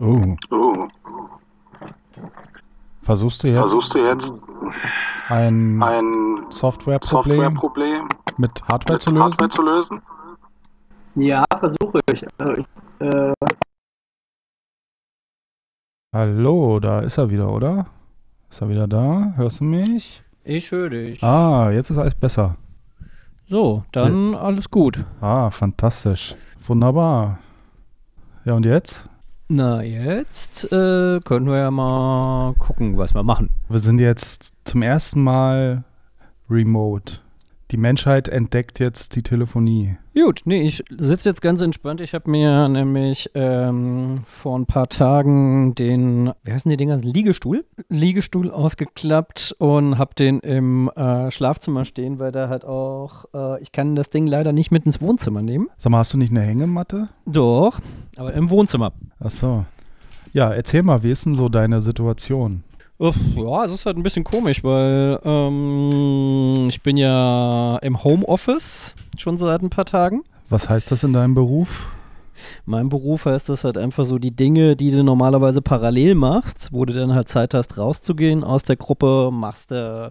Oh. Oh. Versuchst du jetzt Versuchst du jetzt ein ein Softwareproblem Softwareproblem mit Hardware mit zu lösen? Hardware zu lösen? Ja, versuche ich. Also ich äh, Hallo, da ist er wieder, oder? Ist er wieder da? Hörst du mich? Ich höre dich. Ah, jetzt ist alles besser. So, dann alles gut. Ah, fantastisch. Wunderbar. Ja, und jetzt? Na, jetzt äh, können wir ja mal gucken, was wir machen. Wir sind jetzt zum ersten Mal remote. Die Menschheit entdeckt jetzt die Telefonie. Gut, nee, ich sitze jetzt ganz entspannt. Ich habe mir nämlich ähm, vor ein paar Tagen den, wie heißen die Dinger, Liegestuhl? Liegestuhl ausgeklappt und habe den im äh, Schlafzimmer stehen, weil da halt auch, äh, ich kann das Ding leider nicht mit ins Wohnzimmer nehmen. Sag mal, hast du nicht eine Hängematte? Doch, aber im Wohnzimmer. Ach so. Ja, erzähl mal, wie ist denn so deine Situation? Ja, es ist halt ein bisschen komisch, weil ähm, ich bin ja im Homeoffice schon seit ein paar Tagen. Was heißt das in deinem Beruf? Mein Beruf heißt das halt einfach so die Dinge, die du normalerweise parallel machst, wo du dann halt Zeit hast, rauszugehen aus der Gruppe, machst du,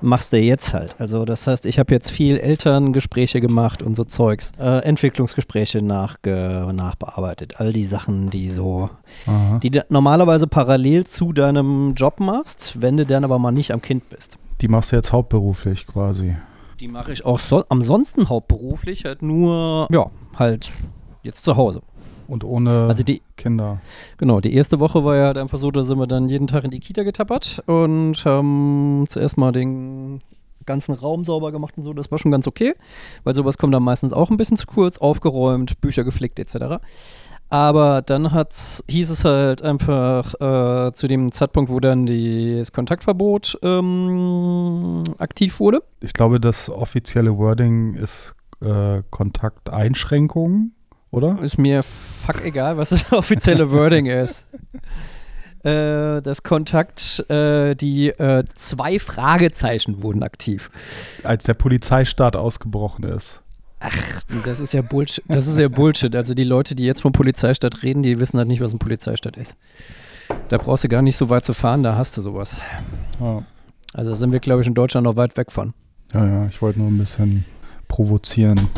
machst du jetzt halt. Also das heißt, ich habe jetzt viel Elterngespräche gemacht und so Zeugs, äh, Entwicklungsgespräche nachge nachbearbeitet, all die Sachen, die so, Aha. die du normalerweise parallel zu deinem Job machst, wenn du dann aber mal nicht am Kind bist. Die machst du jetzt hauptberuflich quasi. Die mache ich auch so, ansonsten hauptberuflich halt nur, ja, halt jetzt zu Hause. Und ohne Also die, Kinder. Genau, die erste Woche war ja halt einfach so, da sind wir dann jeden Tag in die Kita getappert und haben zuerst mal den ganzen Raum sauber gemacht und so. Das war schon ganz okay, weil sowas kommt dann meistens auch ein bisschen zu kurz, aufgeräumt, Bücher geflickt etc. Aber dann hat's, hieß es halt einfach äh, zu dem Zeitpunkt, wo dann die, das Kontaktverbot ähm, aktiv wurde. Ich glaube, das offizielle Wording ist äh, Kontakteinschränkungen, oder? Ist mir fuck egal, was das offizielle Wording ist. Äh, das Kontakt, äh, die äh, zwei Fragezeichen wurden aktiv. Als der Polizeistaat ausgebrochen ist. Ach, das ist ja Bullshit. Das ist ja Bullshit. Also die Leute, die jetzt vom Polizeistaat reden, die wissen halt nicht, was ein Polizeistaat ist. Da brauchst du gar nicht so weit zu fahren, da hast du sowas. Ja, Also da sind wir, glaube ich, in Deutschland noch weit weg von. ja, ja ich wollte nur ein bisschen provozieren.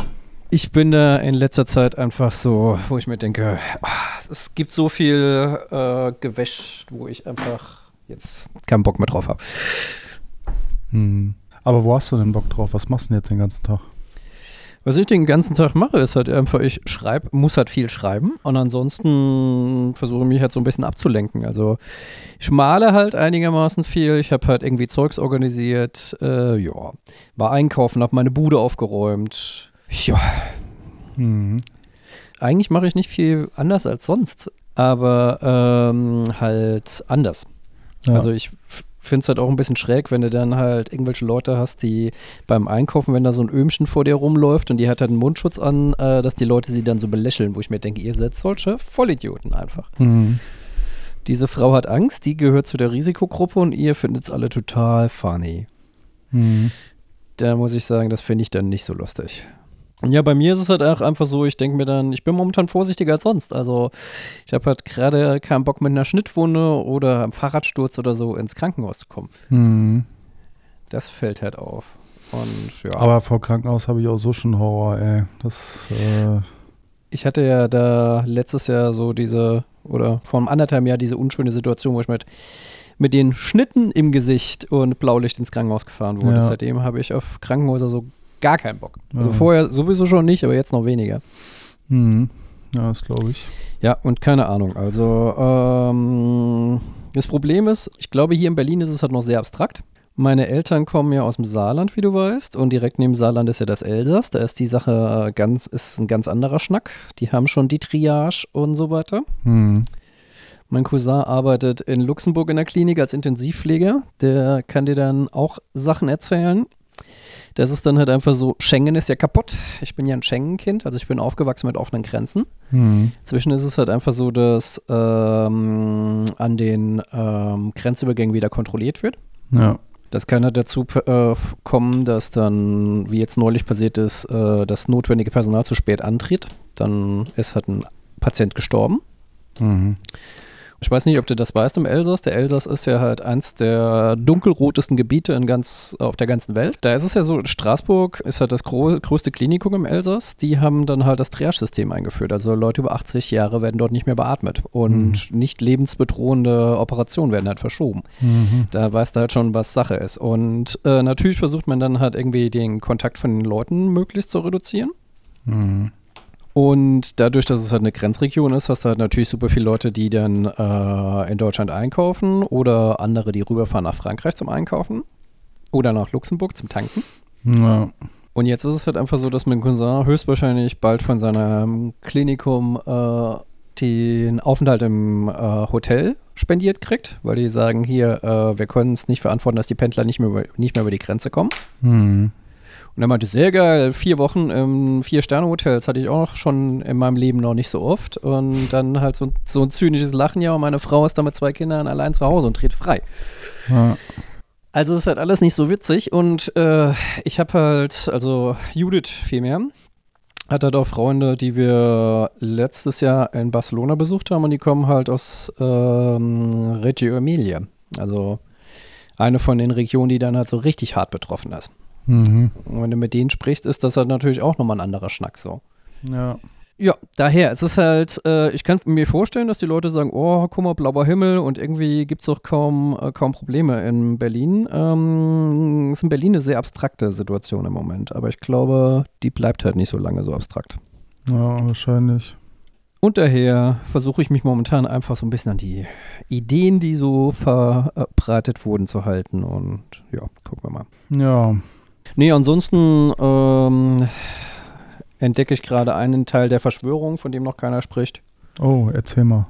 Ich bin da in letzter Zeit einfach so, wo ich mir denke, ah, es gibt so viel äh, Gewäsch, wo ich einfach jetzt keinen Bock mehr drauf habe. Hm. Aber wo hast du denn Bock drauf? Was machst du denn jetzt den ganzen Tag? Was ich den ganzen Tag mache, ist halt einfach, ich schreibe, muss halt viel schreiben und ansonsten versuche ich mich halt so ein bisschen abzulenken. Also ich male halt einigermaßen viel, ich habe halt irgendwie Zeugs organisiert, äh, ja, war einkaufen, habe meine Bude aufgeräumt. Ja, Hm. eigentlich mache ich nicht viel anders als sonst, aber ähm, halt anders. Ja. Also ich finde es halt auch ein bisschen schräg, wenn du dann halt irgendwelche Leute hast, die beim Einkaufen, wenn da so ein Öhmchen vor dir rumläuft und die hat halt einen Mundschutz an, äh, dass die Leute sie dann so belächeln, wo ich mir denke, ihr seid solche Vollidioten einfach. Hm. Diese Frau hat Angst, die gehört zu der Risikogruppe und ihr findet es alle total funny. Hm. Da muss ich sagen, das finde ich dann nicht so lustig. Ja, bei mir ist es halt auch einfach so, ich denke mir dann, ich bin momentan vorsichtiger als sonst. Also ich habe halt gerade keinen Bock mit einer Schnittwunde oder einem Fahrradsturz oder so ins Krankenhaus zu kommen. Hm. Das fällt halt auf. Und ja, Aber vor Krankenhaus habe ich auch so schon Horror, ey. Das, äh, ich hatte ja da letztes Jahr so diese, oder vor einem anderthalb Jahr diese unschöne Situation, wo ich mit, mit den Schnitten im Gesicht und Blaulicht ins Krankenhaus gefahren wurde. Ja. Seitdem habe ich auf Krankenhäuser so gar keinen Bock. Also Ja. vorher sowieso schon nicht, aber jetzt noch weniger. hm. Ja, das glaube ich. Ja, und keine Ahnung. Also, ähm, das Problem ist, ich glaube, hier in Berlin ist es halt noch sehr abstrakt. Meine Eltern kommen ja aus dem Saarland, wie du weißt, und direkt neben Saarland ist ja das Elsass. Da ist die Sache ganz, ist ein ganz anderer Schnack. Die haben schon die Triage und so weiter. Hm. Mein Cousin arbeitet in Luxemburg in der Klinik als Intensivpfleger. Der kann dir dann auch Sachen erzählen. Das ist dann halt einfach so, Schengen ist ja kaputt. Ich bin ja ein Schengen-Kind, also ich bin aufgewachsen mit offenen Grenzen. Hm. Zwischen ist es halt einfach so, dass ähm, an den ähm, Grenzübergängen wieder kontrolliert wird. Ja. Das kann halt dazu äh, kommen, dass dann, wie jetzt neulich passiert ist, äh, das notwendige Personal zu spät antritt. Dann ist halt ein Patient gestorben. Mhm. Ich weiß nicht, ob du das weißt im Elsass. Der Elsass ist ja halt eins der dunkelrotesten Gebiete in ganz, auf der ganzen Welt. Da ist es ja so, Straßburg ist halt das größte Klinikum im Elsass. Die haben dann halt das Triage-System eingeführt. Also Leute über 80 Jahre werden dort nicht mehr beatmet. Und nicht lebensbedrohende Operationen werden halt verschoben. Mhm. Da weißt du halt schon, was Sache ist. Und äh, natürlich versucht man dann halt irgendwie den Kontakt von den Leuten möglichst zu reduzieren. Mhm. Und dadurch, dass es halt eine Grenzregion ist, hast du halt natürlich super viele Leute, die dann äh, in Deutschland einkaufen oder andere, die rüberfahren nach Frankreich zum Einkaufen oder nach Luxemburg zum Tanken. Ja. Und jetzt ist es halt einfach so, dass mein Cousin höchstwahrscheinlich bald von seinem Klinikum äh, den Aufenthalt im äh, Hotel spendiert kriegt, weil die sagen, hier, äh, wir können es nicht verantworten, dass die Pendler nicht mehr, über, nicht mehr über die Grenze kommen. Mhm. Und er meinte, sehr geil, vier Wochen im Vier-Sterne-Hotels hatte ich auch schon in meinem Leben noch nicht so oft. Und dann halt so, so ein zynisches Lachen, ja, und meine Frau ist da mit zwei Kindern allein zu Hause und dreht frei. Ja. Also ist halt alles nicht so witzig und äh, ich habe halt, also Judith vielmehr, hat halt auch Freunde, die wir letztes Jahr in Barcelona besucht haben und die kommen halt aus ähm, Reggio Emilia. Also eine von den Regionen, die dann halt so richtig hart betroffen ist. Mhm. Und wenn du mit denen sprichst, ist das halt natürlich auch nochmal ein anderer Schnack so. Ja. Ja, daher, es ist halt, äh, ich kann mir vorstellen, dass die Leute sagen, oh, guck mal, blauer Himmel und irgendwie gibt es doch kaum, äh, kaum Probleme in Berlin. Ähm, ist in Berlin eine sehr abstrakte Situation im Moment, aber ich glaube, die bleibt halt nicht so lange so abstrakt. Ja, wahrscheinlich. Und daher versuche ich mich momentan einfach so ein bisschen an die Ideen, die so verbreitet wurden, zu halten und ja, gucken wir mal. Ja. Nee, ansonsten ähm, entdecke ich gerade einen Teil der Verschwörung, von dem noch keiner spricht. Oh, erzähl mal.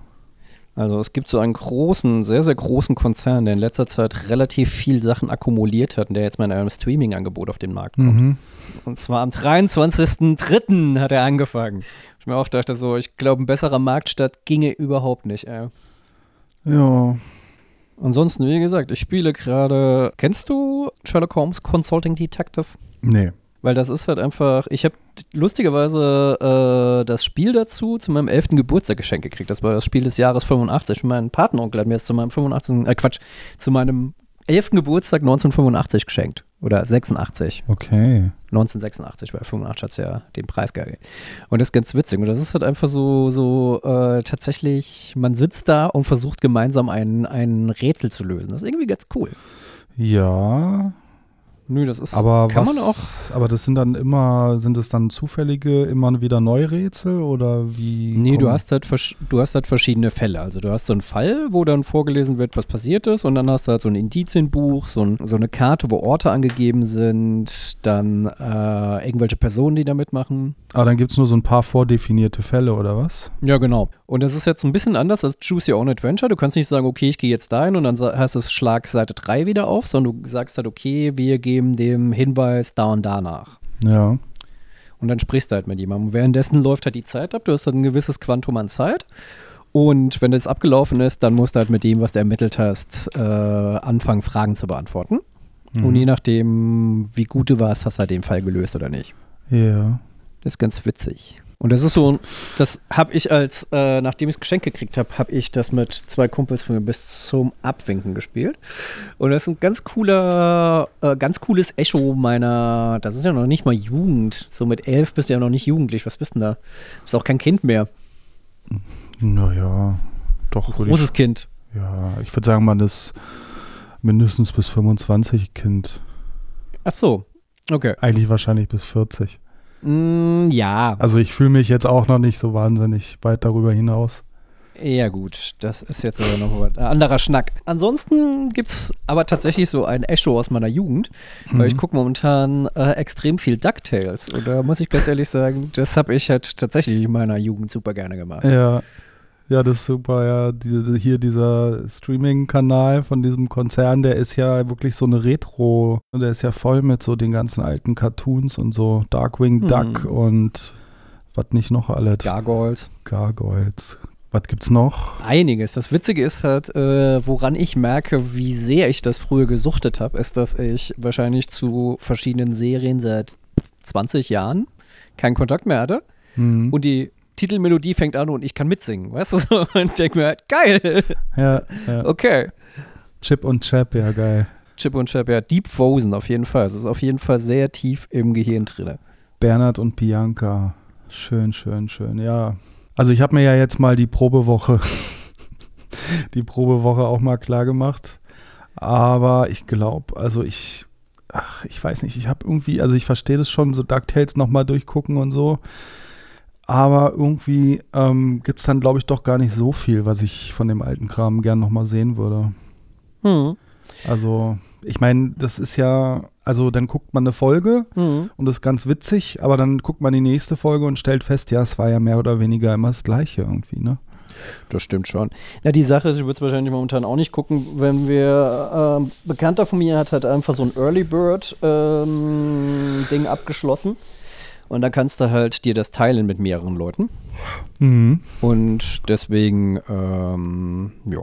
Also es gibt so einen großen, sehr, sehr großen Konzern, der in letzter Zeit relativ viel Sachen akkumuliert hat und der jetzt mal in einem Streaming-Angebot auf den Markt kommt. Mhm. Und zwar am 23.03. hat er angefangen. Ich mir auch dachte so, ich glaube, ein besserer Marktstart ginge überhaupt nicht. Ey. Ja. Ansonsten, wie gesagt, ich spiele gerade, kennst du Sherlock Holmes Consulting Detective? Nee. Weil das ist halt einfach, ich habe lustigerweise äh, das Spiel dazu zu meinem 11. Geburtstag geschenkt gekriegt. Das war das Spiel des Jahres 85. Mein Patenonkel hat mir das zu meinem 85. Äh, Quatsch, zu meinem 11. Geburtstag 1985 geschenkt. Oder 86. Okay. 1986, weil 85 hat es ja den Preis gegeben. Und das ist ganz witzig. Und das ist halt einfach so, so äh, tatsächlich, man sitzt da und versucht gemeinsam ein, ein Rätsel zu lösen. Das ist irgendwie ganz cool. Ja. Nö, das ist, Aber kann was, man auch Aber das sind dann immer, sind es dann zufällige, immer wieder Neurätsel oder wie? Nee, du hast, halt du hast halt verschiedene Fälle. Also du hast so einen Fall, wo dann vorgelesen wird, was passiert ist und dann hast du halt so ein Indizienbuch, so, ein, so eine Karte, wo Orte angegeben sind, dann äh, irgendwelche Personen, die da mitmachen. Ah, dann gibt es nur so ein paar vordefinierte Fälle oder was? Ja, genau. Und das ist jetzt ein bisschen anders als Choose Your Own Adventure. Du kannst nicht sagen, okay, ich gehe jetzt dahin und dann heißt es Schlag Seite 3 wieder auf, sondern du sagst halt, okay, wir geben dem Hinweis da und danach. Ja. Und dann sprichst du halt mit jemandem. Und währenddessen läuft halt die Zeit ab. Du hast halt ein gewisses Quantum an Zeit. Und wenn das abgelaufen ist, dann musst du halt mit dem, was du ermittelt hast, äh, anfangen, Fragen zu beantworten. Und je nachdem, wie gut du warst, hast du halt den Fall gelöst oder nicht. Ja. Das ist ganz witzig. Und das ist so, das habe ich als, äh, nachdem ich das Geschenk gekriegt habe, habe ich das mit zwei Kumpels von mir bis zum Abwinken gespielt. Und das ist ein ganz cooler, äh, ganz cooles Echo meiner, das ist ja noch nicht mal Jugend. So mit elf bist du ja noch nicht jugendlich. Was bist denn da? Bist auch kein Kind mehr. Naja, doch. Großes Kind. Ich, ja, ich würde sagen, man ist mindestens bis 25 Kind. Ach so. Okay. Eigentlich wahrscheinlich bis 40. Mm, ja. Also ich fühle mich jetzt auch noch nicht so wahnsinnig weit darüber hinaus. Ja, gut, das ist jetzt aber noch ein anderer Schnack. Ansonsten gibt es aber tatsächlich so ein Echo aus meiner Jugend, weil ich gucke momentan äh, extrem viel DuckTales. Und da muss ich ganz ehrlich sagen, das habe ich halt tatsächlich in meiner Jugend super gerne gemacht. Ja. Ja, das ist super. Ja, die, hier dieser Streaming-Kanal von diesem Konzern, der ist ja wirklich so eine Retro. Der ist ja voll mit so den ganzen alten Cartoons und so Darkwing Hm. Duck und was nicht noch alles. Gargoyles. Gargoyles. Was gibt's noch? Einiges. Das Witzige ist halt, äh, woran ich merke, wie sehr ich das früher gesuchtet habe, ist, dass ich wahrscheinlich zu verschiedenen Serien seit 20 Jahren keinen Kontakt mehr hatte. Hm. Und die Titelmelodie fängt an und ich kann mitsingen, weißt du? so? Und denke mir halt, geil, Ja, ja. okay. Chip und Chap, ja, geil. Chip und Chap, ja, Deep Frozen auf jeden Fall. Es ist auf jeden Fall sehr tief im Gehirn drin. Bernhard und Bianca. Schön, schön, schön, ja. Also ich habe mir ja jetzt mal die Probewoche, die Probewoche auch mal klar gemacht. Aber ich glaube, also ich, ach, ich weiß nicht, ich habe irgendwie, also ich verstehe das schon, so DuckTales nochmal durchgucken und so. Aber irgendwie ähm, gibt es dann, glaube ich, doch gar nicht so viel, was ich von dem alten Kram gern nochmal sehen würde. Hm. Also, ich meine, das ist ja, also dann guckt man eine Folge Hm. und das ist ganz witzig, aber dann guckt man die nächste Folge und stellt fest, ja, es war ja mehr oder weniger immer das Gleiche irgendwie, ne? Das stimmt schon. Ja, die Sache ist, ich würde es wahrscheinlich momentan auch nicht gucken, wenn wir, ähm, Bekannter von mir hat halt einfach so ein Early Bird ähm, Ding abgeschlossen. Und da kannst du halt dir das teilen mit mehreren Leuten. Mhm. Und deswegen, ähm, ja.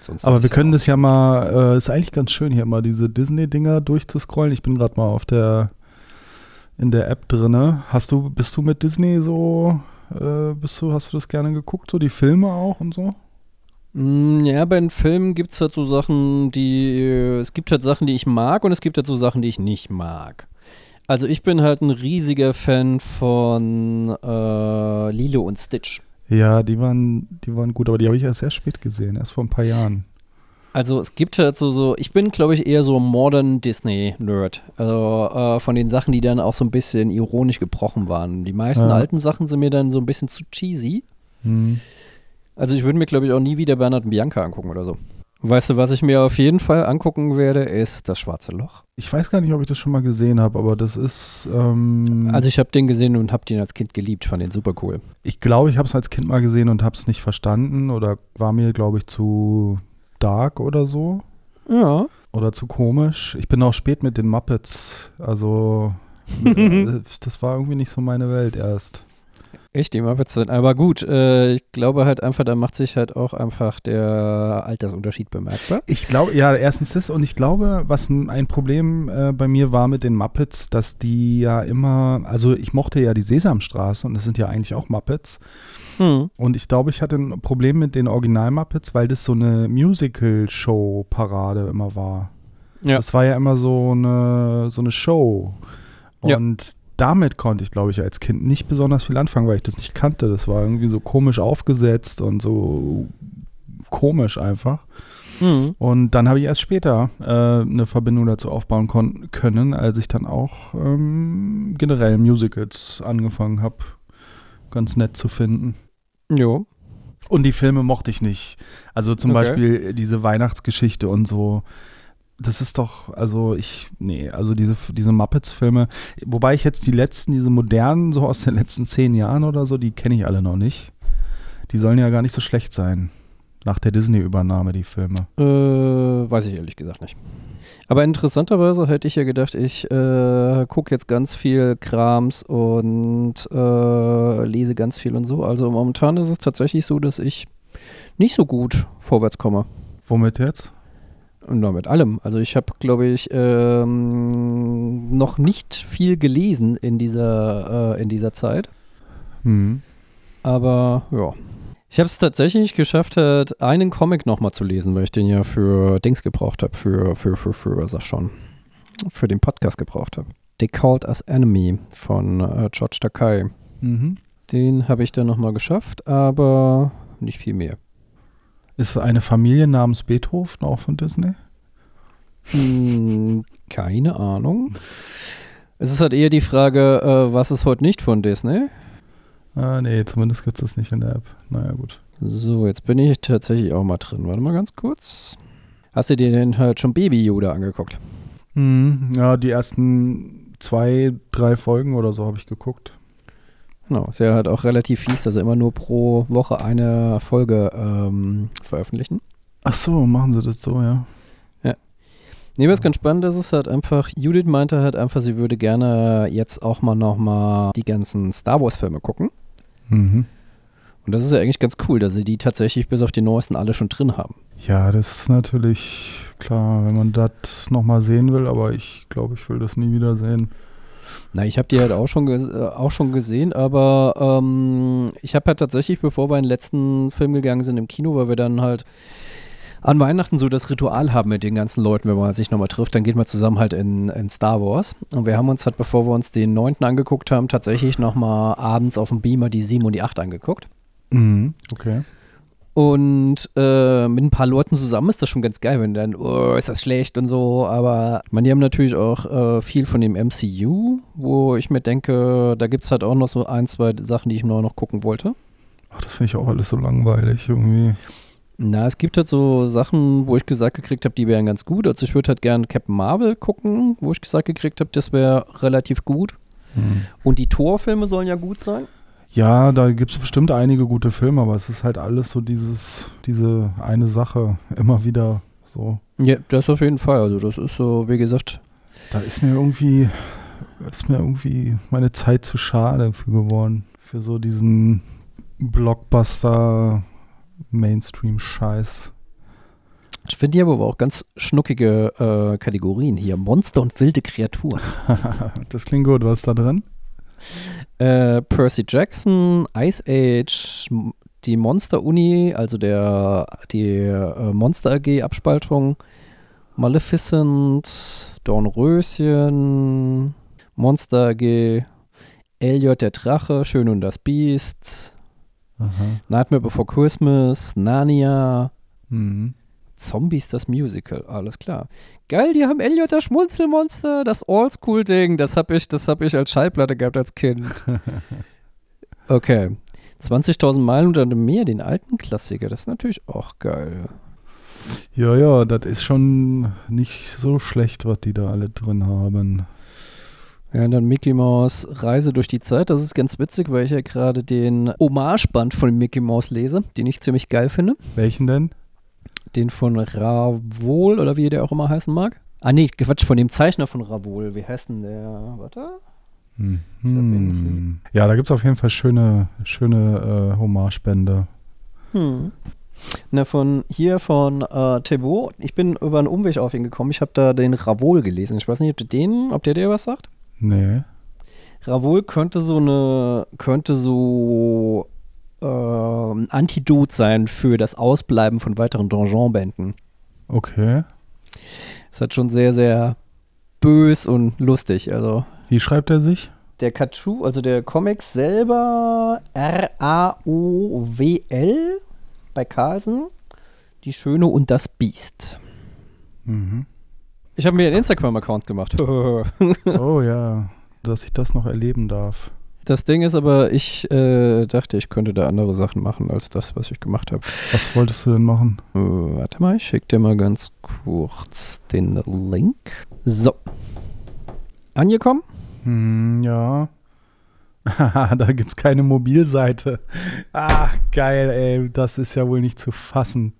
Sonst Aber wir können das ja mal, äh, ist eigentlich ganz schön hier mal diese Disney-Dinger durchzuscrollen. Ich bin gerade mal auf der, in der App drinne. Hast du, bist du mit Disney so, äh, bist du, hast du das gerne geguckt, so die Filme auch und so? Mm, Ja, bei den Filmen gibt es halt so Sachen, die. äh, Es gibt halt Sachen, die ich mag und es gibt halt so Sachen, die ich nicht mag. Also ich bin halt ein riesiger Fan von äh, Lilo und Stitch. Ja, die waren, die waren gut, aber die habe ich erst sehr spät gesehen, erst vor ein paar Jahren. Also es gibt halt so, so ich bin glaube ich eher so Modern Disney-Nerd. Also äh, von den Sachen, die dann auch so ein bisschen ironisch gebrochen waren. Die meisten Ja. alten Sachen sind mir dann so ein bisschen zu cheesy. Mhm. Also ich würde mir glaube ich auch nie wieder Bernhard und Bianca angucken oder so. Weißt du, was ich mir auf jeden Fall angucken werde, ist das Schwarze Loch. Ich weiß gar nicht, ob ich das schon mal gesehen habe, aber das ist. Ähm, Also ich habe den gesehen und habe den als Kind geliebt, fand den super cool. ich glaube, ich habe es als Kind mal gesehen und habe es nicht verstanden oder war mir, glaube ich, zu dark oder so Ja. oder zu komisch. Ich bin auch spät mit den Muppets, also das war irgendwie nicht so meine Welt erst. Echt, die Muppets sind. Aber gut, äh, ich glaube halt einfach, da macht sich halt auch einfach der Altersunterschied bemerkbar. Ich glaube, ja, erstens das und ich glaube, was ein Problem äh, bei mir war mit den Muppets, dass die ja immer, also ich mochte ja die Sesamstraße und das sind ja eigentlich auch Muppets. Hm. Und ich glaube, ich hatte ein Problem mit den Original-Muppets, weil das so eine Musical-Show-Parade immer war. Ja. Das war ja immer so eine, so eine Show. Ja. Damit konnte ich, glaube ich, als Kind nicht besonders viel anfangen, weil ich das nicht kannte. Das war irgendwie so komisch aufgesetzt und so komisch einfach. Hm. Und dann habe ich erst später äh, eine Verbindung dazu aufbauen können, als ich dann auch ähm, generell Musicals angefangen habe, ganz nett zu finden. Jo. Und die Filme mochte ich nicht. Also zum Okay. Beispiel diese Weihnachtsgeschichte und so. Das ist doch, also ich, nee, also diese, diese Muppets-Filme, wobei ich jetzt die letzten, diese modernen, so aus den letzten zehn Jahren oder so, die kenne ich alle noch nicht. Die sollen ja gar nicht so schlecht sein. Nach der Disney-Übernahme, die Filme. Äh, weiß ich ehrlich gesagt nicht. Aber interessanterweise hätte ich ja gedacht, ich äh, gucke jetzt ganz viel Krams und äh, lese ganz viel und so. Also momentan ist es tatsächlich so, dass ich nicht so gut vorwärts komme. Womit jetzt? Und nur mit allem. Also ich habe, glaube ich, ähm, noch nicht viel gelesen in dieser, äh, in dieser Zeit. Hm. Aber ja. Ich habe es tatsächlich geschafft, halt einen Comic nochmal zu lesen, weil ich den ja für Dings gebraucht habe, für, für, für, für, sag schon, für den Podcast gebraucht habe. They Called Us Enemy von äh, George Takei. Mhm. Den habe ich dann nochmal geschafft, aber nicht viel mehr. Ist eine Familie namens Beethoven auch von Disney? Hm, keine Ahnung. Es ist halt eher die Frage, äh, was ist heute nicht von Disney? Ah, nee, zumindest gibt es das nicht in der App. Naja, gut. So, jetzt bin ich tatsächlich auch mal drin. Warte mal ganz kurz. Hast du dir denn halt schon Baby Yoda angeguckt? Mhm. Ja, die ersten zwei, drei Folgen oder so habe ich geguckt. Genau, ist ja halt auch relativ fies, dass sie immer nur pro Woche eine Folge ähm, veröffentlichen. Ach so, machen sie das so, ja. Nee, was ganz spannend ist, ist halt einfach, Judith meinte halt einfach, sie würde gerne jetzt auch mal nochmal die ganzen Star Wars Filme gucken. Mhm. Und das ist ja eigentlich ganz cool, dass sie die tatsächlich bis auf die neuesten alle schon drin haben. Ja, das ist natürlich klar, wenn man das nochmal sehen will, aber ich glaube, ich will das nie wieder sehen. Na, ich habe die halt auch schon, äh, auch schon gesehen, aber ähm, ich habe halt tatsächlich, bevor wir in den letzten Film gegangen sind im Kino, weil wir dann halt an Weihnachten so das Ritual haben mit den ganzen Leuten, wenn man sich nochmal trifft, dann geht man zusammen halt in, in Star Wars. Und wir haben uns halt, bevor wir uns den neunten angeguckt haben, tatsächlich nochmal abends auf dem Beamer die 7 und die 8 angeguckt. Mhm. Okay. Und äh, mit ein paar Leuten zusammen ist das schon ganz geil, wenn dann, oh, ist das schlecht und so. Aber man, die haben natürlich auch äh, viel von dem MCU, wo ich mir denke, da gibt es halt auch noch so ein, zwei Sachen, die ich noch, noch gucken wollte. Ach, das finde ich auch alles so langweilig irgendwie. Na, es gibt halt so Sachen, wo ich gesagt gekriegt habe, die wären ganz gut. Also ich würde halt gerne Captain Marvel gucken, wo ich gesagt gekriegt habe, das wäre relativ gut. Mhm. Und die Torfilme sollen ja gut sein. Ja, da gibt es bestimmt einige gute Filme, aber es ist halt alles so dieses, diese eine Sache immer wieder so. Ja, das auf jeden Fall. Also das ist so, wie gesagt, Da ist mir irgendwie, ist mir irgendwie meine Zeit zu schade für geworden. Für so diesen Blockbuster Mainstream-Scheiß. Ich finde hier aber auch ganz schnuckige äh, Kategorien hier. Monster und wilde Kreaturen. das klingt gut. Was ist da drin? Äh, Percy Jackson, Ice Age, die Monster Uni, also der die äh, Monster AG Abspaltung, Maleficent, Dornröschen, Monster AG, Elliot der Drache, Schön und das Biest, Aha. Nightmare Before Christmas, Narnia, Mhm. Zombies das Musical, alles klar. Geil, die haben Elliot das Schmunzelmonster, das Oldschool-Ding, das hab ich, das hab ich als Schallplatte gehabt als Kind. Okay. 20.000 Meilen unter dem Meer, den alten Klassiker, das ist natürlich auch geil. Ja, ja, das ist schon nicht so schlecht, was die da alle drin haben. Ja, und dann Mickey Mouse Reise durch die Zeit, das ist ganz witzig, weil ich ja gerade den Hommageband von Mickey Mouse lese, den ich ziemlich geil finde. Welchen denn? Den von Ravol oder wie der auch immer heißen mag. Ah nee, Quatsch, von dem Zeichner von Ravol. Wie heißt denn der? Warte. Hm. Ja, da gibt es auf jeden Fall schöne, schöne äh, Hommagebände. Hm. Na, von hier von äh, Thibaut. Ich bin über einen Umweg auf ihn gekommen. Ich habe da den Ravol gelesen. Ich weiß nicht, ob der den, ob der dir was sagt. Nee. Ravol könnte so eine, könnte so äh, ein Antidot sein für das Ausbleiben von weiteren Donjon-Bänden. Okay. Ist halt schon sehr, sehr bös und lustig. Also Wie schreibt er sich? der Cartoon, also der Comic selber R-A-O-W-L bei Carlsen. Die Schöne und das Biest. Mhm. Ich habe mir einen Instagram-Account gemacht. Oh ja, dass ich das noch erleben darf. Das Ding ist aber, ich äh, dachte, ich könnte da andere Sachen machen als das, was ich gemacht habe. Was wolltest du denn machen? Äh, warte mal, ich schicke dir mal ganz kurz den Link. So. Angekommen? Hm, ja. da gibt's keine Mobilseite. Ah, geil, ey. Das ist ja wohl nicht zu fassen.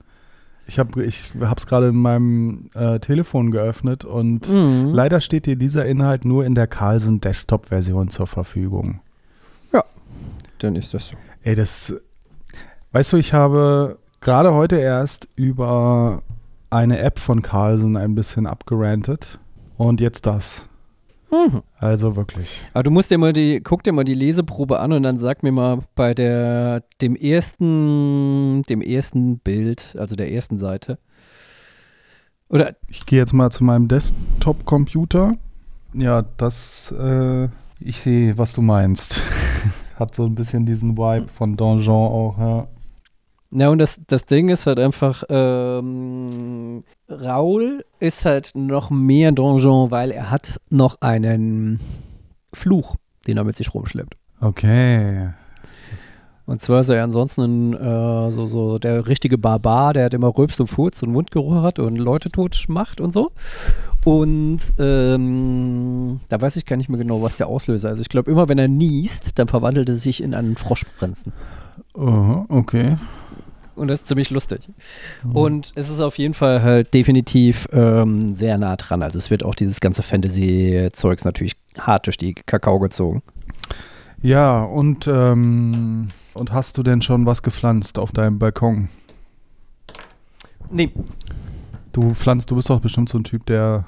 Ich habe ich hab's gerade in meinem äh, Telefon geöffnet und Mhm. leider steht dir dieser Inhalt nur in der Carlsen Desktop-Version zur Verfügung. Dann ist das so. Ey, das. Weißt du, ich habe gerade heute erst über eine App von Carlsen ein bisschen abgerantet. Und jetzt das. Mhm. Also wirklich. Aber du musst dir mal die, guck dir mal die Leseprobe an und dann sag mir mal bei der, dem ersten, dem ersten Bild, also der ersten Seite. Oder, Ich gehe jetzt mal zu meinem Desktop-Computer. Ja, das. Äh, ich sehe, was du meinst. Hat so ein bisschen diesen Vibe von Donjon auch, ja. na und das, das Ding ist halt einfach, ähm, Raul ist halt noch mehr Donjon, weil er hat noch einen Fluch, den er mit sich rumschleppt. Okay. Und zwar ist er ja ansonsten äh, so, so der richtige Barbar, der halt immer rülpst und furzt und Mundgeruch hat und Leute tot macht und so. Und ähm, da weiß ich gar nicht mehr genau, was der Auslöser ist. Ich glaube, immer wenn er niest, dann verwandelt er sich in einen Froschprinzen. Aha, okay. Und das ist ziemlich lustig. Und es ist auf jeden Fall halt definitiv ähm, sehr nah dran. Also es wird auch dieses ganze Fantasy-Zeugs natürlich hart durch die Kakao gezogen. Ja, und, ähm, und hast du denn schon was gepflanzt auf deinem Balkon? Nee, Du pflanzt, du bist doch bestimmt so ein Typ, der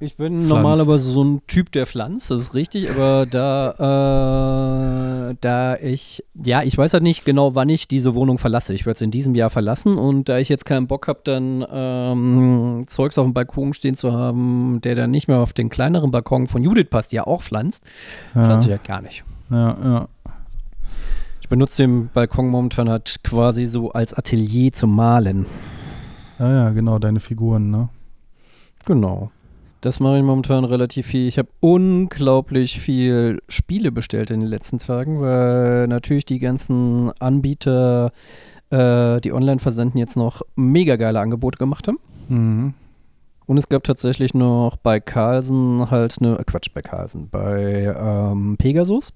Ich bin Pflanzt. normalerweise so ein Typ, der pflanzt, das ist richtig, aber da, äh, da ich, ja, ich weiß halt nicht genau, wann ich diese Wohnung verlasse. Ich werde es in diesem Jahr verlassen und da ich jetzt keinen Bock habe, dann ähm, Zeugs auf dem Balkon stehen zu haben, der dann nicht mehr auf den kleineren Balkon von Judith passt, die ja auch pflanzt, Ja, pflanze ich halt gar nicht. ja, ja. Benutze den Balkon momentan halt quasi so als Atelier zum Malen. Ja, ja, genau, deine Figuren, ne? Genau. Das mache ich momentan relativ viel. Ich habe unglaublich viel Spiele bestellt in den letzten Tagen, weil natürlich die ganzen Anbieter, äh, die online versenden, jetzt noch mega geile Angebote gemacht haben. Mhm. Und es gab tatsächlich noch bei Carlsen halt eine, äh, Quatsch, bei Carlsen, bei ähm, Pegasus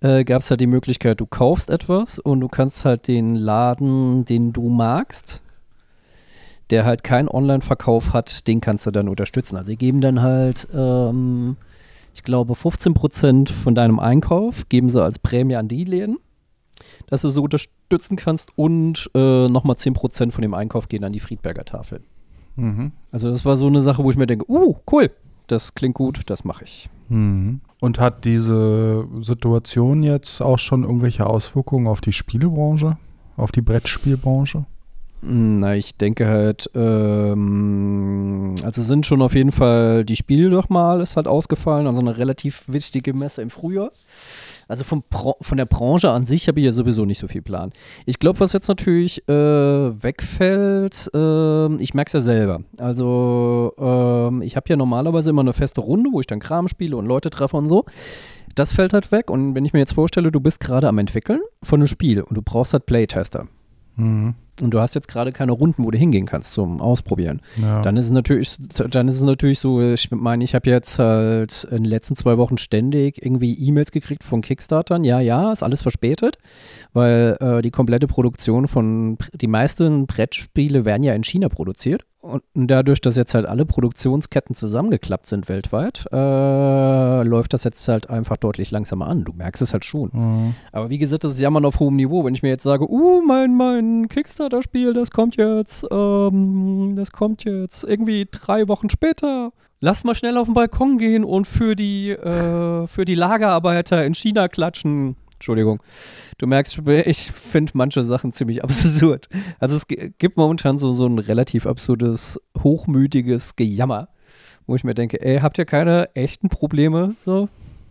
äh, gab es halt die Möglichkeit, du kaufst etwas und du kannst halt den Laden, den du magst, der halt keinen Online-Verkauf hat, den kannst du dann unterstützen. Also die geben dann halt, ähm, ich glaube, 15% von deinem Einkauf geben sie als Prämie an die Läden, dass du so unterstützen kannst und äh, nochmal 10% von dem Einkauf gehen an die Friedberger Tafel. Mhm. Also das war so eine Sache, wo ich mir denke, uh, cool, das klingt gut, das mache ich. Mhm. Und hat diese Situation jetzt auch schon irgendwelche Auswirkungen auf die Spielebranche? Auf die Brettspielbranche? Na, ich denke halt, ähm, also sind schon auf jeden Fall, die Spiele doch mal ist halt ausgefallen, also eine relativ wichtige Messe im Frühjahr. Also vom von der Branche an sich habe ich ja sowieso nicht so viel Plan. Ich glaube, was jetzt natürlich äh, wegfällt, ähm, ich merke es ja selber. Also ähm, ich habe ja normalerweise immer eine feste Runde, wo ich dann Kram spiele und Leute treffe und so. Das fällt halt weg und wenn ich mir jetzt vorstelle, du bist gerade am entwickeln von einem Spiel und du brauchst halt Playtester. Mhm. Und du hast jetzt gerade keine Runden, wo du hingehen kannst zum Ausprobieren. Ja. Dann ist es natürlich, dann ist es natürlich so, ich meine, ich habe jetzt halt in den letzten zwei Wochen ständig irgendwie E-Mails gekriegt von Kickstartern. Ja, ja, ist alles verspätet, weil äh, die komplette Produktion von, die meisten Brettspiele werden ja in China produziert. Und dadurch, dass jetzt halt alle Produktionsketten zusammengeklappt sind weltweit, äh, läuft das jetzt halt einfach deutlich langsamer an. Du merkst es halt schon. Mhm. Aber wie gesagt, das ist Jammern auf hohem Niveau. Wenn ich mir jetzt sage, uh, mein, mein Kickstarter-Spiel, das kommt jetzt, ähm, das kommt jetzt irgendwie drei Wochen später. Lass mal schnell auf den Balkon gehen und für die, äh, für die Lagerarbeiter in China klatschen. Entschuldigung. Du merkst, ich finde manche Sachen ziemlich absurd. Also es gi- gibt momentan so, so ein relativ absurdes, hochmütiges Gejammer, wo ich mir denke, ey, habt ihr keine echten Probleme? So,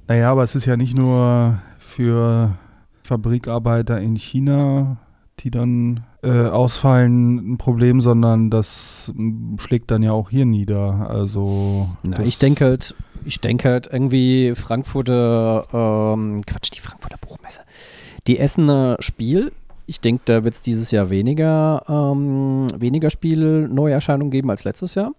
Naja, aber es ist ja nicht nur für Fabrikarbeiter in China, die dann äh, ausfallen, ein Problem, sondern das schlägt dann ja auch hier nieder. Also Na, ich denke halt, ich denke halt irgendwie Frankfurter, ähm, Quatsch, die Frankfurter Buchmesse. Die Essener Spiel, ich denke, da wird es dieses Jahr weniger, ähm, weniger Spiel-Neuerscheinungen geben als letztes Jahr.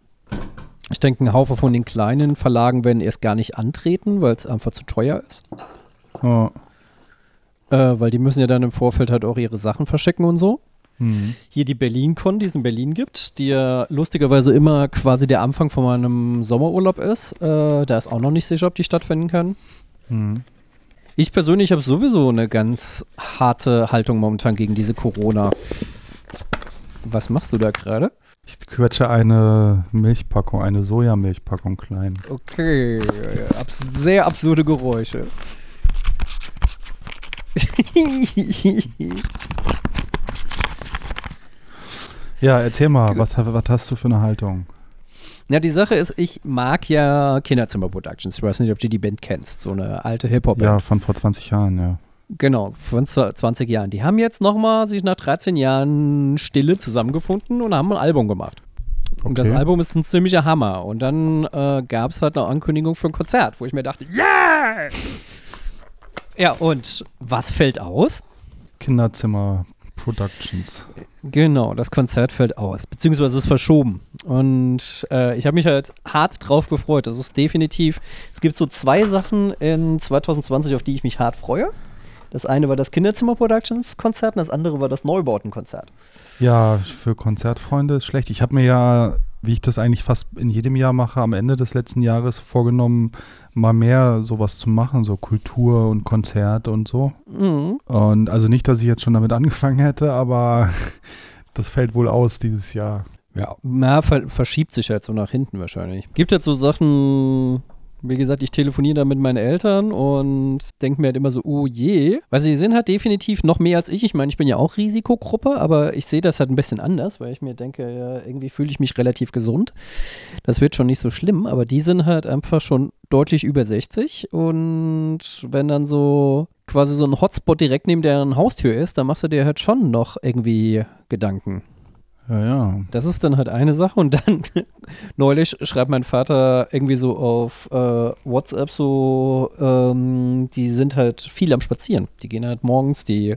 Ich denke, ein Haufen von den kleinen Verlagen werden erst gar nicht antreten, weil es einfach zu teuer ist. Ja. Äh, weil die müssen ja dann im Vorfeld halt auch ihre Sachen verschicken und so. Hm. Hier die BerlinCon, die es in Berlin gibt, die ja lustigerweise immer quasi der Anfang von meinem Sommerurlaub ist. Äh, da ist auch noch nicht sicher, ob die stattfinden kann. Hm. Ich persönlich habe sowieso eine ganz harte Haltung momentan gegen diese Corona. Was machst du da gerade? Ich quetsche eine Milchpackung, eine Sojamilchpackung klein. Okay, abs sehr absurde Geräusche. Ja, erzähl mal, was, was hast du für eine Haltung? Ja, die Sache ist, ich mag ja Kinderzimmer Productions. Ich weiß nicht, ob du die Band kennst. So eine alte Hip-Hop-Band. Ja, von vor 20 Jahren, ja. Genau, von zw- 20 Jahren. Die haben jetzt nochmal sich nach 13 Jahren Stille zusammengefunden und haben ein Album gemacht. Und das Okay. Album ist ein ziemlicher Hammer. Und dann äh, gab es halt eine Ankündigung für ein Konzert, wo ich mir dachte, yeah! Ja, und was fällt aus? Kinderzimmer Productions. Genau, das Konzert fällt aus, beziehungsweise ist verschoben. Und äh, ich habe mich halt hart drauf gefreut. Das ist definitiv, es gibt so zwei Sachen in 2020, auf die ich mich hart freue. Das eine war das Kinderzimmer Productions Konzert und das andere war das Neubauten-Konzert. Ja, für Konzertfreunde ist schlecht. Ich habe mir ja, wie ich das eigentlich fast in jedem Jahr mache, am Ende des letzten Jahres vorgenommen, mal mehr sowas zu machen, so Kultur und Konzert und so. Mhm. Und also nicht, dass ich jetzt schon damit angefangen hätte, aber das fällt wohl aus dieses Jahr. Ja, na, ver verschiebt sich halt so nach hinten wahrscheinlich. Gibt halt so Sachen, wie gesagt, ich telefoniere da mit meinen Eltern und denke mir halt immer so, oh je. Weil sie sind halt definitiv noch mehr als ich. Ich meine, ich bin ja auch Risikogruppe, aber ich sehe das halt ein bisschen anders, weil ich mir denke, ja, irgendwie fühle ich mich relativ gesund. Das wird schon nicht so schlimm, aber die sind halt einfach schon deutlich über 60 und wenn dann so quasi so ein Hotspot direkt neben deren Haustür ist, dann machst du dir halt schon noch irgendwie Gedanken. Ja, ja. Das ist dann halt eine Sache und dann neulich schreibt mein Vater irgendwie so auf äh, WhatsApp so, ähm, die sind halt viel am Spazieren. Die gehen halt morgens, die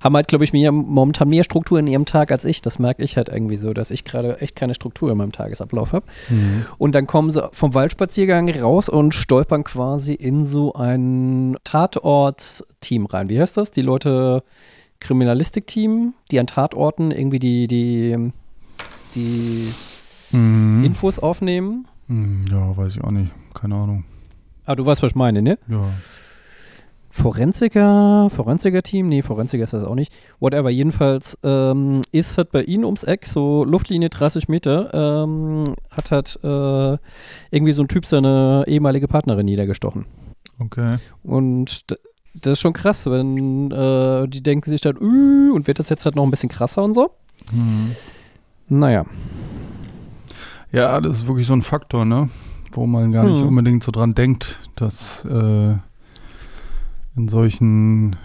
haben halt, glaube ich, mehr, momentan mehr Struktur in ihrem Tag als ich. Das merke ich halt irgendwie so, dass ich gerade echt keine Struktur in meinem Tagesablauf habe. Mhm. Und dann kommen sie vom Waldspaziergang raus und stolpern quasi in so ein Tatort-Team rein. Wie heißt das? Die Leute Kriminalistik-Team, die an Tatorten irgendwie die, die, die Mhm. Infos aufnehmen. Hm, Ja, weiß ich auch nicht. Keine Ahnung. Ah, du weißt, was ich meine, ne? Ja. Forensiker, Forensiker-Team, nee, Forensiker ist das auch nicht. Whatever, jedenfalls ähm, ist halt bei ihnen ums Eck, so Luftlinie 30 Meter, ähm, hat halt äh, irgendwie so ein Typ seine ehemalige Partnerin niedergestochen. Okay. Und das ist schon krass, wenn äh, die denken sich dann, "Ü", und wird das jetzt halt noch ein bisschen krasser und so. Mhm. Naja. Ja, das ist wirklich so ein Faktor, ne? Wo man gar nicht Mhm. unbedingt so dran denkt, dass äh, in solchen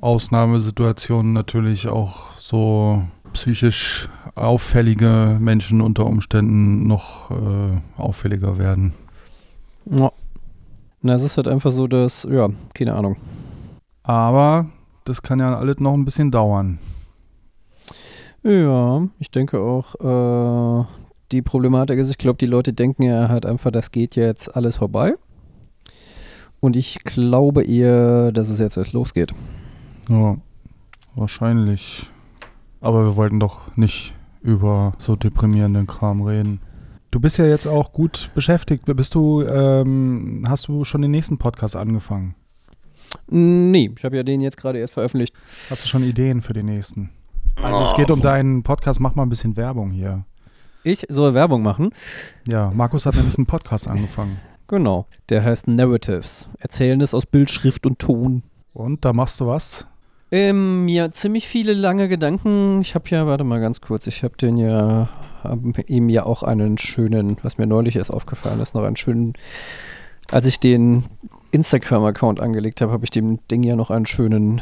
Ausnahmesituationen natürlich auch so psychisch auffällige Menschen unter Umständen noch äh, auffälliger werden. Ja. Na, es ist halt einfach so, dass, ja, keine Ahnung. Aber das kann ja alles noch ein bisschen dauern. Ja, ich denke auch, äh, die Problematik ist, ich glaube, die Leute denken ja halt einfach, das geht jetzt alles vorbei. Und ich glaube eher, dass es jetzt erst losgeht. Ja, wahrscheinlich. Aber wir wollten doch nicht über so deprimierenden Kram reden. Du bist ja jetzt auch gut beschäftigt. Bist du, ähm, hast du schon den nächsten Podcast angefangen? Nee, ich habe ja den jetzt gerade erst veröffentlicht. Hast du schon Ideen für den nächsten? Also es geht um deinen Podcast, mach mal ein bisschen Werbung hier. Ich soll Werbung machen. Ja, Markus hat nämlich einen Podcast angefangen. Genau. Der heißt Narratives. Erzählendes aus Bild, Schrift und Ton. Und da machst du was? Ähm, ja, ziemlich viele lange Gedanken. Ich habe ja, warte mal ganz kurz, ich habe den ja, habe ihm ja auch einen schönen, was mir neulich erst aufgefallen ist, noch einen schönen, als ich den Instagram-Account angelegt habe, habe ich dem Ding ja noch einen schönen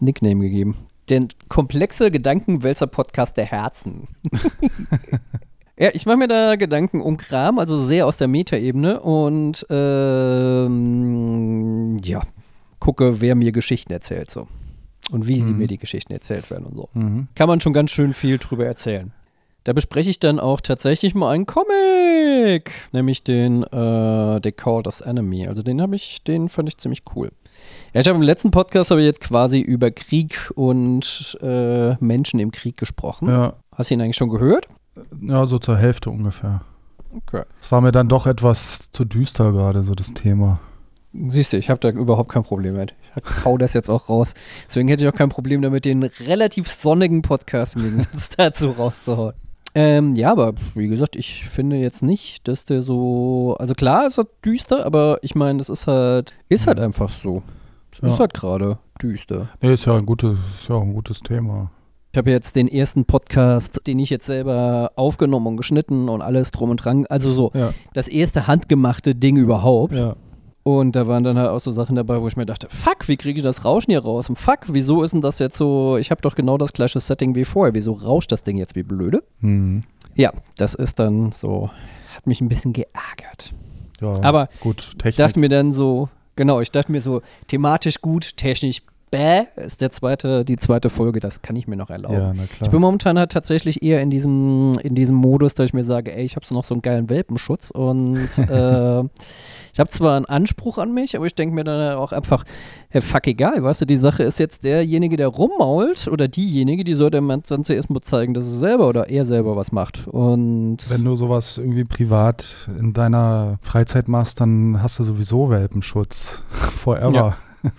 Nickname gegeben. Den komplexe Gedankenwälzer-Podcast der Herzen. Ja, ich mache mir da Gedanken um Kram, also sehr aus der Metaebene und ähm, ja, gucke, wer mir Geschichten erzählt so. Und wie sie Mhm. mir die Geschichten erzählt werden und so. Mhm. Kann man schon ganz schön viel drüber erzählen. Da bespreche ich dann auch tatsächlich mal einen Comic, nämlich den äh, They Called Us Enemy. Also den habe ich, den fand ich ziemlich cool. Ja, ich habe im letzten Podcast habe ich jetzt quasi über Krieg und äh, Menschen im Krieg gesprochen. Ja, Hast du ihn eigentlich schon gehört? ja, so zur Hälfte ungefähr. Okay. Es war mir dann doch etwas zu düster gerade, so das Thema. Siehst du, ich habe da überhaupt kein Problem mit. Ich hau das jetzt auch raus. Deswegen hätte ich auch kein Problem damit, den relativ sonnigen Podcast im Gegensatz dazu rauszuhauen. Ähm, ja, aber wie gesagt, ich finde jetzt nicht, dass der so. Also klar ist er düster, aber ich meine, das ist halt. Ist halt einfach so. Es Ja. ist halt gerade düster. Nee, ist ja ein gutes, ist ja auch ein gutes Thema. Ich habe jetzt den ersten Podcast, den ich jetzt selber aufgenommen und geschnitten und alles drum und dran. Also so Ja. das erste handgemachte Ding überhaupt. Ja. Und da waren dann halt auch so Sachen dabei, wo ich mir dachte, fuck, wie kriege ich das Rauschen hier raus? Und fuck, wieso ist denn das jetzt so, ich habe doch genau das gleiche Setting wie vorher, wieso rauscht das Ding jetzt wie blöde? Mhm. Ja, das ist dann so, hat mich ein bisschen geärgert. ja. Aber gut, Ich Technik. dachte mir dann so, genau, ich dachte mir so, thematisch gut, technisch bäh, ist der zweite, die zweite Folge, das kann ich mir noch erlauben. ja. Ich bin momentan halt tatsächlich eher in diesem, in diesem Modus, dass ich mir sage, ey, ich habe so noch so einen geilen Welpenschutz und äh, ich habe zwar einen Anspruch an mich, aber ich denke mir dann auch einfach, hey, fuck egal, weißt du, die Sache ist jetzt derjenige, der rummault oder diejenige, die sollte man dann zuerst mal zeigen, dass es selber oder er selber was macht und Wenn du sowas irgendwie privat in deiner Freizeit machst, dann hast du sowieso Welpenschutz. Forever. Ja.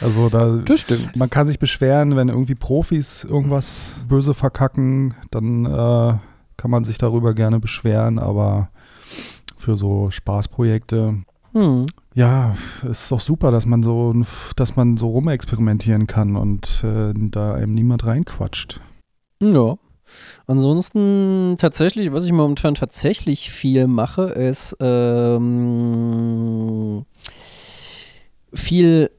Also da. das stimmt. Man kann sich beschweren, wenn irgendwie Profis irgendwas böse verkacken, dann äh, kann man sich darüber gerne beschweren, aber für so Spaßprojekte, Hm. ja, ist doch super, dass man so, dass man so rumexperimentieren kann und äh, da einem niemand reinquatscht. Ja. Ansonsten tatsächlich, was ich momentan tatsächlich viel mache, ist ähm, viel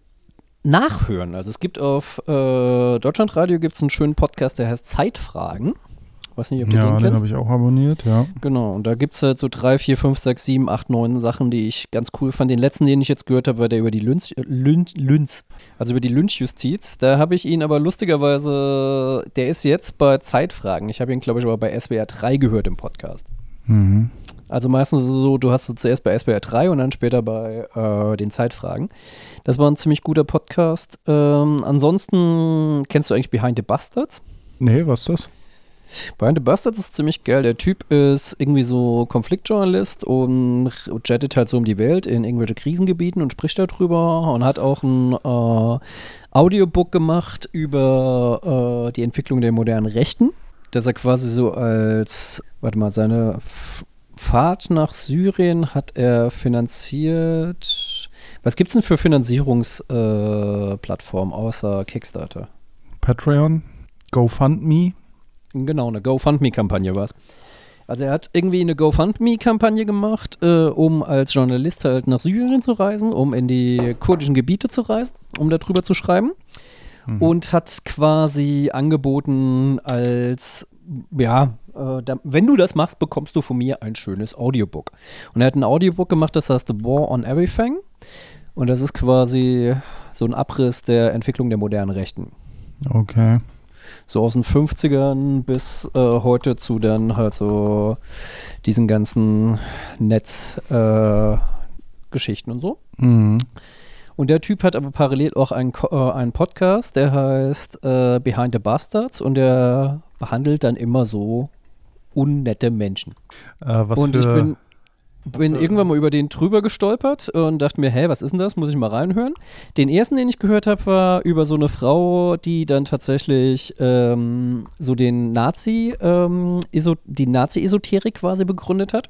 nachhören. Also es gibt auf äh, Deutschlandradio gibt es einen schönen Podcast, der heißt Zeitfragen. Weiß nicht, ob du Ja, den den kennst. habe ich auch abonniert, ja. Genau, und da gibt es halt so drei, vier, fünf, sechs, sieben, acht, neun Sachen, die ich ganz cool fand. Den letzten, den ich jetzt gehört habe, war der über die Lynch, äh, Lynch, Lynch also über die Lynchjustiz. Da habe ich ihn aber lustigerweise, der ist jetzt bei Zeitfragen. Ich habe ihn, glaube ich, aber bei SWR 3 gehört im Podcast. Mhm. Also meistens so, du hast es zuerst bei SWR 3 und dann später bei äh, den Zeitfragen. Das war ein ziemlich guter Podcast. Ähm, ansonsten kennst du eigentlich Behind the Bastards? Nee, was ist das? Brian the Bastards ist ziemlich geil. Der Typ ist irgendwie so Konfliktjournalist und jettet halt so um die Welt in irgendwelche Krisengebieten und spricht darüber und hat auch ein äh, Audiobook gemacht über äh, die Entwicklung der modernen Rechten. Dass er quasi so als, warte mal, seine Fahrt nach Syrien hat er finanziert. Was gibt's denn für Finanzierungsplattformen äh, außer Kickstarter? Patreon? GoFundMe? Genau, eine GoFundMe-Kampagne war es. Also er hat irgendwie eine GoFundMe-Kampagne gemacht, äh, um als Journalist halt nach Syrien zu reisen, um in die kurdischen Gebiete zu reisen, um darüber zu schreiben. Mhm. Und hat quasi angeboten als, ja, äh, da, wenn du das machst, bekommst du von mir ein schönes Audiobook. Und er hat ein Audiobook gemacht, das heißt The War on Everything. Und das ist quasi so ein Abriss der Entwicklung der modernen Rechten Okay. so aus den 50ern bis äh, heute zu dann halt so diesen ganzen Netzgeschichten äh, und so. Mhm. Und der Typ hat aber parallel auch einen, äh, einen Podcast, der heißt äh, Behind the Bastards und der behandelt dann immer so unnette Menschen. Äh, und ich bin, bin für- irgendwann mal über den drüber gestolpert und dachte mir, hä, was ist denn das? Muss ich mal reinhören. Den ersten, den ich gehört habe, war über so eine Frau, die dann tatsächlich ähm, so den Nazi, ähm, die Nazi-Esoterik quasi begründet hat.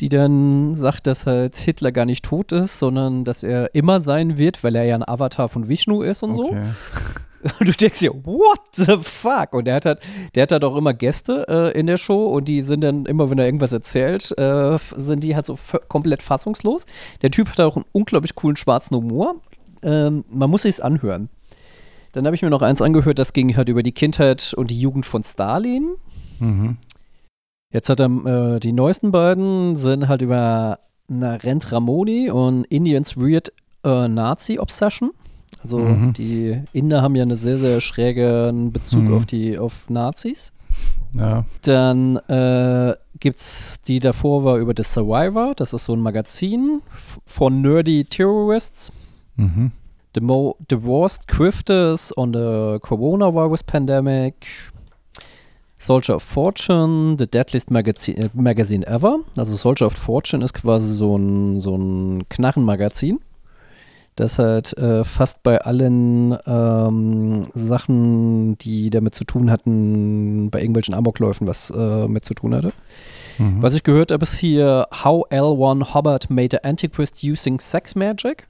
Die dann sagt, dass halt Hitler gar nicht tot ist, sondern dass er immer sein wird, weil er ja ein Avatar von Vishnu ist und so. okay. Und du denkst dir, what the fuck? Und der hat halt, der hat halt auch immer Gäste äh, in der Show und die sind dann immer, wenn er irgendwas erzählt, äh, sind die halt so komplett fassungslos. Der Typ hat auch einen unglaublich coolen schwarzen Humor. Ähm, man muss sich's anhören. Dann habe ich mir noch eins angehört, das ging halt über die Kindheit und die Jugend von Stalin. Mhm. Jetzt hat er äh, die neuesten beiden sind halt über Narendra Modi und Indians Weird äh, Nazi Obsession. Also Mhm. die Inder haben ja einen sehr, sehr schrägen Bezug Mhm. auf die auf Nazis. Ja. Dann äh, gibt's die davor war über The Survivor, das ist so ein Magazin von nerdy Terrorists. Mhm. The, mo the worst grifters on the coronavirus pandemic. Soldier of Fortune, the deadliest magazine, äh, magazine ever. Also Soldier of Fortune ist quasi so ein, so ein Knarrenmagazin, das halt äh, fast bei allen ähm, Sachen, die damit zu tun hatten, bei irgendwelchen Amokläufen was äh, mit zu tun hatte. Mhm. Was ich gehört habe, ist hier How L1 Hubbard Made the Antichrist Using Sex Magic.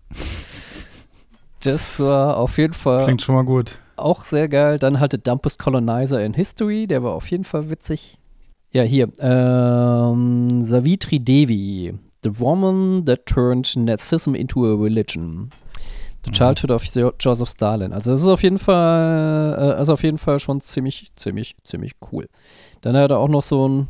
Das war auf jeden Fall Klingt schon mal gut. auch sehr geil. Dann halt The Dumpest Colonizer in History, der war auf jeden Fall witzig. Ja, hier. Ähm, Savitri Devi. The Woman that turned Nazism into a religion. The Mhm. Childhood of Jo- Joseph Stalin. Also es ist auf jeden Fall, äh, ist auf jeden Fall schon ziemlich, ziemlich, ziemlich cool. Dann hat er auch noch so einen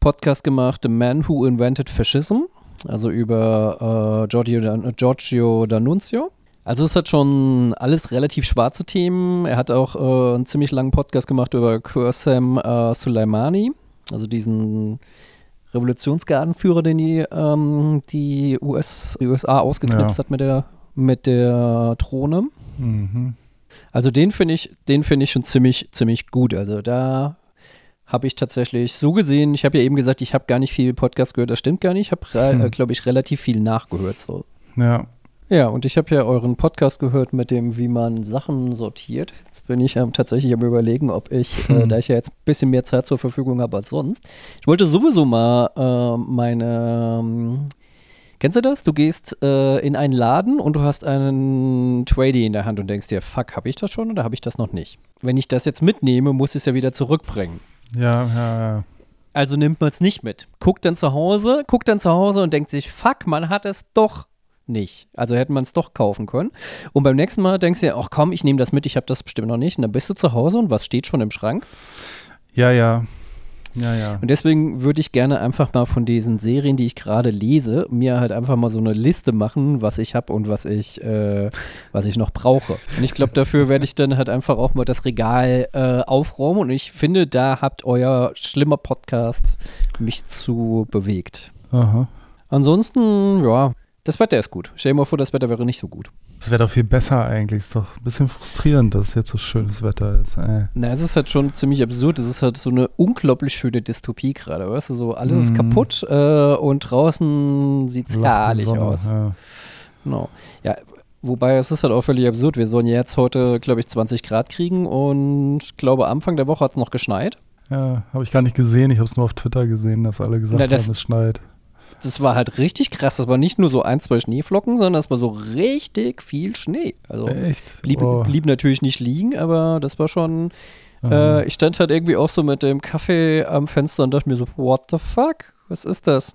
Podcast gemacht, The Man Who Invented Fascism. Also über äh, Giorgio, Dan Giorgio D'Annunzio. Also es hat schon alles relativ schwarze Themen. Er hat auch äh, einen ziemlich langen Podcast gemacht über Qasem äh, Soleimani, also diesen Revolutionsgardenführer, den die, ähm, die, US, die USA ausgeknipst Ja. hat mit der, mit der Drohne. Mhm. Also den finde ich, den finde ich schon ziemlich, ziemlich gut. Also da habe ich tatsächlich so gesehen, ich habe ja eben gesagt, ich habe gar nicht viel Podcast gehört, das stimmt gar nicht. Ich habe, Hm. glaube ich, relativ viel nachgehört. So. Ja. Ja, und ich habe ja euren Podcast gehört mit dem, wie man Sachen sortiert. Bin ich ähm, tatsächlich am überlegen, ob ich, äh, Hm. da ich ja jetzt ein bisschen mehr Zeit zur Verfügung habe als sonst, ich wollte sowieso mal äh, meine, ähm, kennst du das? Du gehst äh, in einen Laden und du hast einen Tradie in der Hand und denkst dir, fuck, habe ich das schon oder habe ich das noch nicht? Wenn ich das jetzt mitnehme, muss ich es ja wieder zurückbringen. Ja, ja, ja. Also nimmt man es nicht mit. Guckt dann zu Hause, guckt dann zu Hause und denkt sich, fuck, man hat es doch nicht. Also hätte man es doch kaufen können. Und beim nächsten Mal denkst du dir, ach komm, ich nehme das mit, ich habe das bestimmt noch nicht. Und dann bist du zu Hause und was steht schon im Schrank? Ja, ja. Ja, ja. Und deswegen würde ich gerne einfach mal von diesen Serien, die ich gerade lese, mir halt einfach mal so eine Liste machen, was ich habe und was ich, äh, was ich noch brauche. Und ich glaube, dafür werde ich dann halt einfach auch mal das Regal äh, aufräumen. Und ich finde, da habt euer schlimmer Podcast mich zu bewegt. Aha. Ansonsten, ja, das Wetter ist gut. Stell dir mal vor, das Wetter wäre nicht so gut. Das wäre doch viel besser eigentlich. Ist doch ein bisschen frustrierend, dass jetzt so schönes Wetter ist. Ey. Na, es ist halt schon ziemlich absurd. Es ist halt so eine unglaublich schöne Dystopie gerade, weißt du? So, alles ist Mhm. kaputt äh, und draußen sieht es herrlich Sonne, aus. Ja. Genau. Ja, wobei es ist halt auch völlig absurd. Wir sollen jetzt heute, glaube ich, 20 Grad kriegen und ich glaube, Anfang der Woche hat es noch geschneit. Ja, habe ich gar nicht gesehen. Ich habe es nur auf Twitter gesehen, dass alle gesagt Na, das- haben, es schneit. Das war halt richtig krass. Das war nicht nur so ein, zwei Schneeflocken, sondern das war so richtig viel Schnee. Also Echt? blieb, Oh. blieb natürlich nicht liegen, aber das war schon. Aha. Äh, ich stand halt irgendwie auch so mit dem Kaffee am Fenster und dachte mir so, what the fuck? Was ist das?